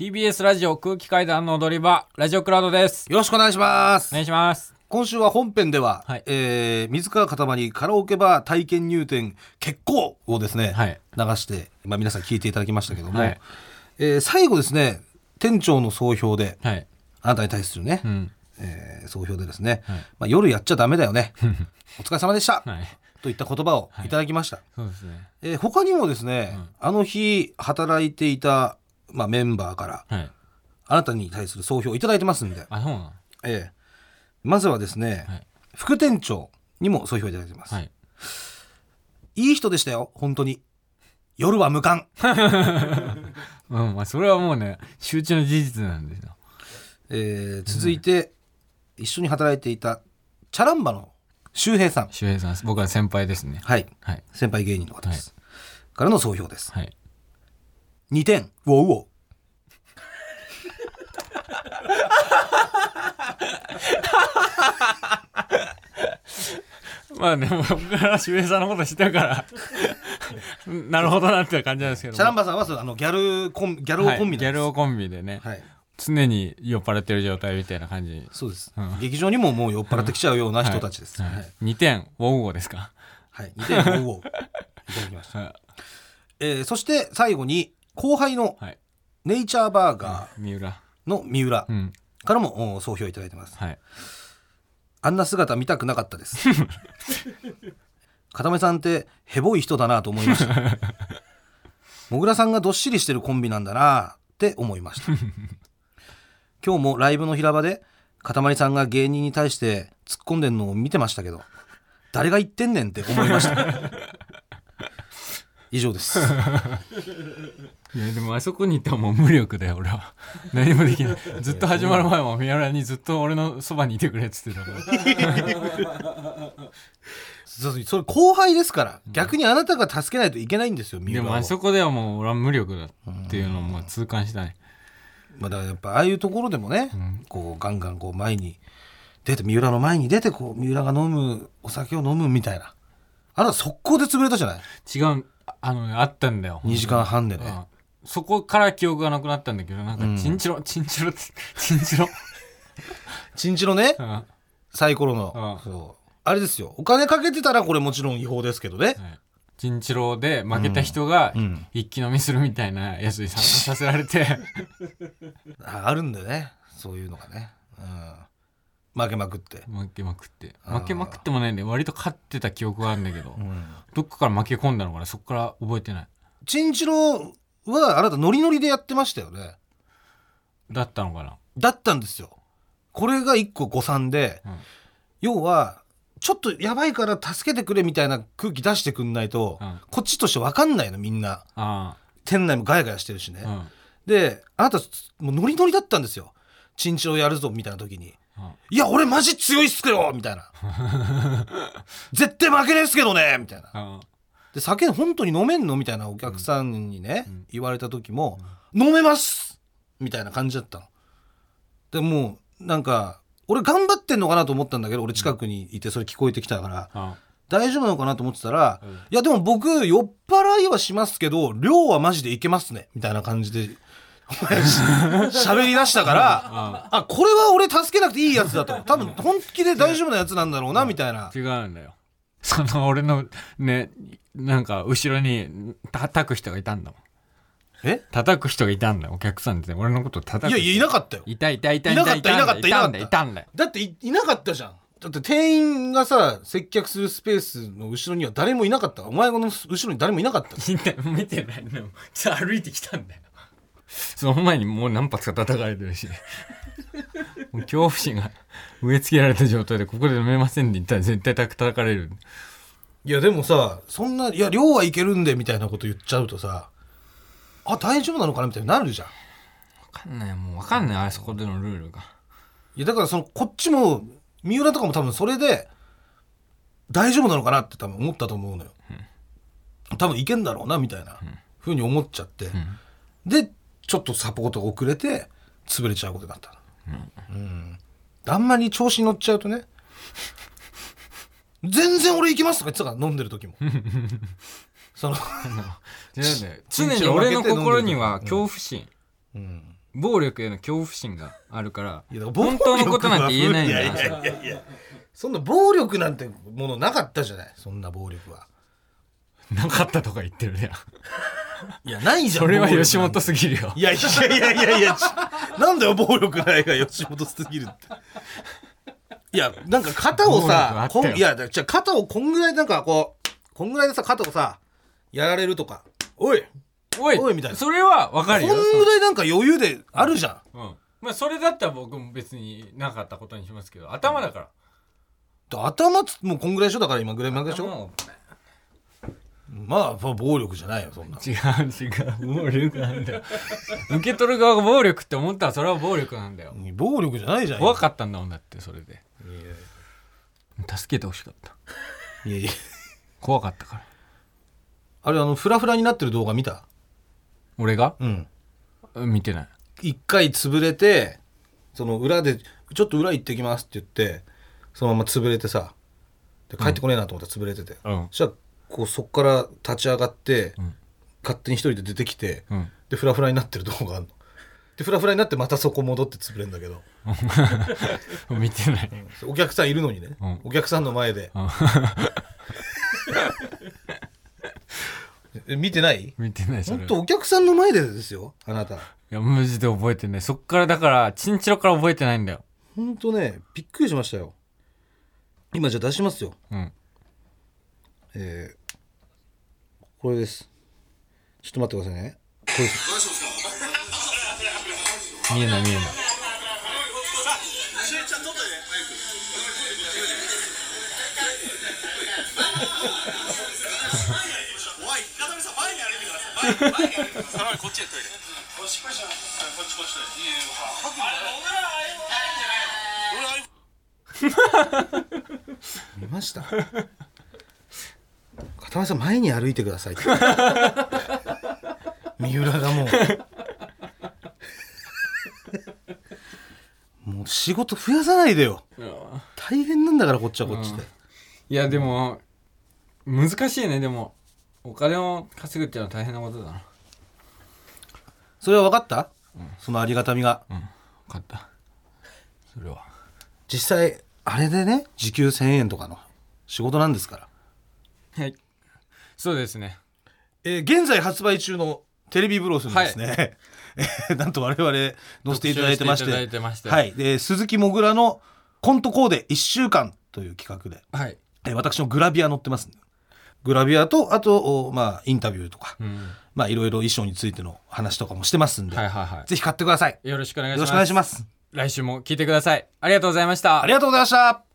TBS ラジオ空気階段の踊り場ラジオクラウドです。よろしくお願いします。お願いします。今週は本編では、はい。えー水川かたまりカラオケバー体験入店結構をですね、はい。流して、まあ、皆さん聞いていただきましたけども、はい。えー最後ですね店長の総評ではい。あなたに対するね、うん。えー総評でですね、はい。まあ、夜やっちゃダメだよね。お疲れ様でした、はい。といった言葉をい。ただきました、そうですね。えー他にもですね、あの日働いていた、まあ、メンバーからはい。あなたに対する総評をいただいてますんで、あそうなの？ええ。まずはですね、はい。副店長にも総評いただいてます、はい。い、い人でしたよ本当に。夜は無冠、うんまあそれはもうね周知の事実なんですよ。えー続いて、一緒に働いていたチャランバの周平さん。周平さん僕は先輩ですね。はい。はい。先輩芸人の方です、からの総評です。はい2点。ウォウウォウまあでも僕から周平さんのこと知ってるから。なるほどなって感じなんですけどチャランバさんはあのギャルコンギャルはいコンビなんです、ギャル男コンビでね、はい。常に酔っ払ってる状態みたいな感じ。そうです、うん。劇場にももう酔っ払ってきちゃうような人たちです、はいはい。2点ウォウウォですか？はい、2点ウォウウォウいただきました、はえーそして最後に後輩のはい。ネイチャーバーガ三浦。ーの三浦うん。からもお総評いただいてます。はい。あんな姿見たくなかったです。片目さんってヘボい人だなと思いました。もぐらさんがどっしりしてるコンビなんだなって思いました。今日もライブの平場でかたまりさんが芸人に対して突っ込んでんのを見てましたけど誰が言ってんねんって思いました。以上ですいやでもあそこに行ったらもう無力だよ俺は。何もできない。ずっと始まる前も三浦にずっと俺のそばにいてくれっつってたから。そうそれ後輩ですから。逆にあなたが助けないといけないんですよ三でもあそこではもう俺は無力だっていうのをもう痛感したねまあ、だからやっぱああいうところでもね、こうガンガンこう前に出て三浦の前に出てこう三浦が飲むお酒を飲むみたいな。あなた速攻で潰れたじゃない。違う。あのねあったんだよ2時間半でね、うんそこから記憶がなくなったんだけどなんかチンチロ、チンチロ チンチロ、チンチロね？うん。はサイコロの、うん。そう。あれですよ。お金かけてたらこれもちろん違法ですけどね、い。チンチロで負けた人がうん。一気飲みするみたいなやつに参加させられて。ああるんだよね。そういうのがね、うん、負けまくって、負けまくって。あー。負けまくってもないんで割と勝ってた記憶があるんだけど、うん、どっかから負け込んだのかな？そっから覚えてない。チンチロはあなたノリノリでやってましたよね。だったのかな？だったんですよ。これが一個誤算で、うん。要はちょっとやばいから助けてくれみたいな空気出してくんないと、うん。こっちとして分かんないのみんな。あ店内もガヤガヤしてるしね、あうん。であなたもうノリノリだったんですよチンチロやるぞみたいな時に。うん「いや俺マジ強いっすけど!」みたいな 「絶対負けねえっすけどね!」みたいな。あで酒本当に飲めんの？みたいなお客さんにね、ん。言われた時も「飲めます!」みたいな感じだったの。でもうなんか俺頑張ってんのかなと思ったんだけど俺近くにいてそれ聞こえてきたから。あ大丈夫なのかなと思ってたら「うん。いやでも僕酔っ払いはしますけど量はマジでいけますね」みたいな感じで喋り出したからああ。これは俺助けなくていいやつだと。多分本気で大丈夫なやつなんだろうなみたいな。違うんだよその俺のねなんか後ろに叩く人がいたんだもん。え？叩く人がいたんだよお客さんって俺のこと叩くいやいやいなかったよ。いたいたいたいなかったいたいたいたんだいなかった。いたんだよだっていいなかったじゃん。だって店員がさ接客するスペースの後ろには誰もいなかった。お前の後ろに誰もいなかった。見て見てないの。さ歩いてきたんだよ。その前にもう何発か叩かれてるし。もう恐怖心が植え付けられた状態でここで飲めませんって言ったら絶対叩かれる。いやでもさそんないや量はいけるんでみたいなこと言っちゃうとさあ大丈夫なのかなみたいになるじゃん。分かんない。もう分かんない。あそこでのルールが。いやだからそのこっちも三浦とかも多分それで大丈夫なのかなって多分思ったと思うのよ、多分いけんだろうなみたいなふうに思っちゃって、でちょっとサポートが遅れて潰れちゃうことになった。の、うんあんまり調子に乗っちゃうとね。全然俺行きますとか言ってたから飲んでる時も。その、違うんだよ常に俺の心には恐怖心。うん、暴力への恐怖心があるから本当のことなんて言えないんだよ。いやいやいやいや。そんな暴力なんてものなかったじゃない。そんな暴力は。なかったとか言ってるねいやないじゃんそれは吉本すぎるよ。いやいやいやいやいやちなんだよ暴力ないが吉本すぎるって。いやなんか肩をさこんいやじゃあ肩をこんぐらいなんかこうこんぐらいでさ肩をさやられるとか。おいおいおいみたいな。それはわかるよ。こんぐらいなんか余裕であるじゃん。うん。まあそれだったら僕も別になかったことにしますけど頭だから。頭つもうこんぐらいでしょだから今ぐらい負けでしょまあ暴力じゃないよそんな違う違う。暴力なんだよ。受け取る側が暴力って思ったらそれは暴力なんだよ。暴力じゃないじゃん。怖かったんだもんだってそれで。助けてほしかった。いやいや。怖かったから。あれあのフラフラになってる動画見た？俺が？うん。うん見てない。一回潰れてその裏で「ちょっと裏行ってきます」って言ってそのまま潰れてさで帰ってこねえなと思ったら潰れてて、うん。そしたらこうそっから立ち上がって、ん。勝手に一人で出てきて、うん。でフラフラになってる動画があるの。でフラフラになってまたそこ戻って潰れるんだけど。見てない。お客さんいるのにね、うん。お客さんの前で、え見てない？見てない本当お客さんの前でですよあなた。いやマジで覚えてない。そっからだからチンチロから覚えてないんだよ。本当ねびっくりしましたよ。今じゃあ出しますよ。うん。えーこれです。ちょっと待ってくださいね。これです。見えない見えない。見ました片目さん前に歩いてくださいって 三浦がもう。もう仕事増やさないでよ。大変なんだからこっちはこっちで、いやでも難しいね。でもお金を稼ぐっていうのは大変なことだな。それは分かった、そのありがたみが。うん。分かった。それは。実際あれでね時給1,000円とかの仕事なんですから。はいそうですね。えー現在発売中のテレビブロスにですね、えー なんと我々載せていただいてましてはい、で鈴木もぐらのコントコーデ1週間という企画で、はい。えー私のグラビア載ってますグラビアとあと、おまあ、インタビューとか、うん。まあいろいろ衣装についての話とかもしてますんで、はいはいはぜひ買ってくださいい。よろしくお願いします。よろしくお願いします。来週も聞いてください。ありがとうございました。ありがとうございました